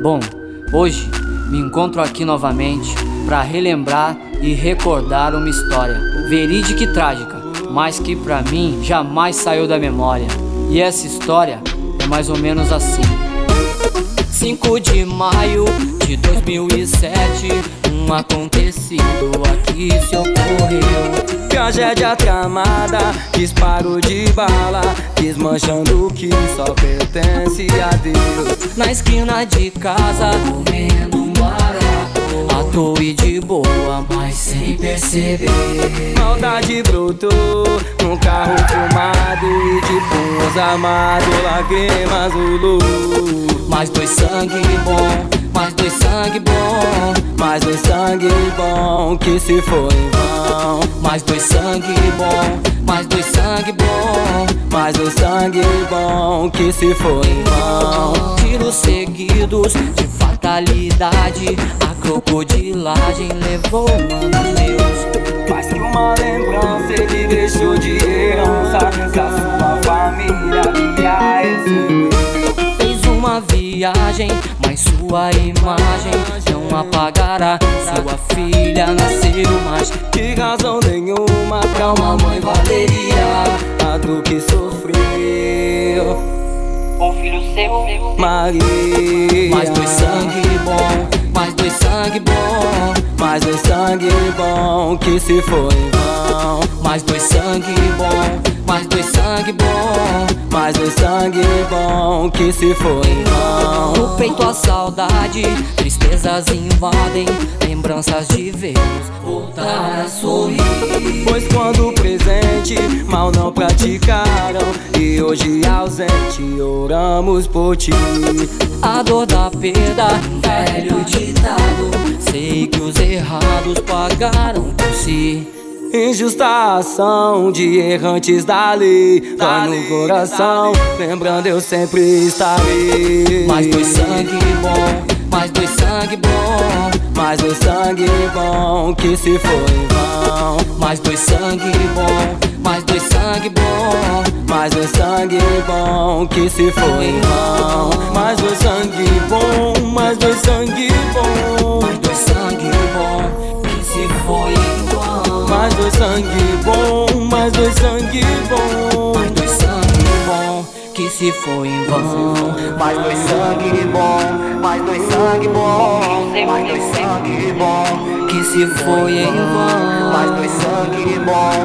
Bom, hoje me encontro aqui novamente para relembrar e recordar uma história verídica e trágica, mas que para mim jamais saiu da memória. E essa história é mais ou menos assim. 5 de maio de 2007, um acontecido aqui se ocorreu. Tragédia tramada, disparo de bala, desmanchando o que só pertence a Deus. Na esquina de casa, comendo um barato, à toa e de boa, mas sem perceber. Maldade brotou num carro fumado e de punhos armados, lágrimas luz. Mais dois sangue bom, mais dois sangue bom, mais dois sangue bom que se foi em vão. Mais dois sangue bom, mais dois sangue bom, mais dois sangue bom que se foi em vão. Tiros seguidos de fatalidade, a crocodilagem levou mano Deus. Mais que uma lembrança ele deixou de herança, que a sua família via esse viagem, mas sua imagem não apagará. Sua filha nasceu, mas de razão nenhuma pra uma mãe valeria a do que sofreu. Um filho seu, Maria. Mais dois sangue bom, mais dois sangue bom, mais dois sangue bom que se foi em vão. Mais dois sangue bom, mais dois sangue bom, mais dois sangue bom que se foi em vão. No peito a saudade, tristezas invadem, lembranças de vê-los voltar a sorrir. Pois quando presente, mal não praticaram e hoje ausente oramos por ti. A dor da perda, velho ditado, sei que os errados pagaram por si. Injusta ação de errantes da lei Dói no coração, lembrando eu sempre estarei. Mais dois sangue bom, mais dois sangue bom. Mais dois sangue bom que se foi em vão. Mais dois sangue bom, mais dois sangue bom. Mais dois sangue bom que se foi em vão. Mais dois sangue bom, mais dois sangue bom. Mais dois sangue sangue bom. Mais dois sangue bom que se foi em vão. Mais dois sangue bom, mais dois sangue bom. Mais dois sangue bom que se foi em vão. Mais dois sangue bom,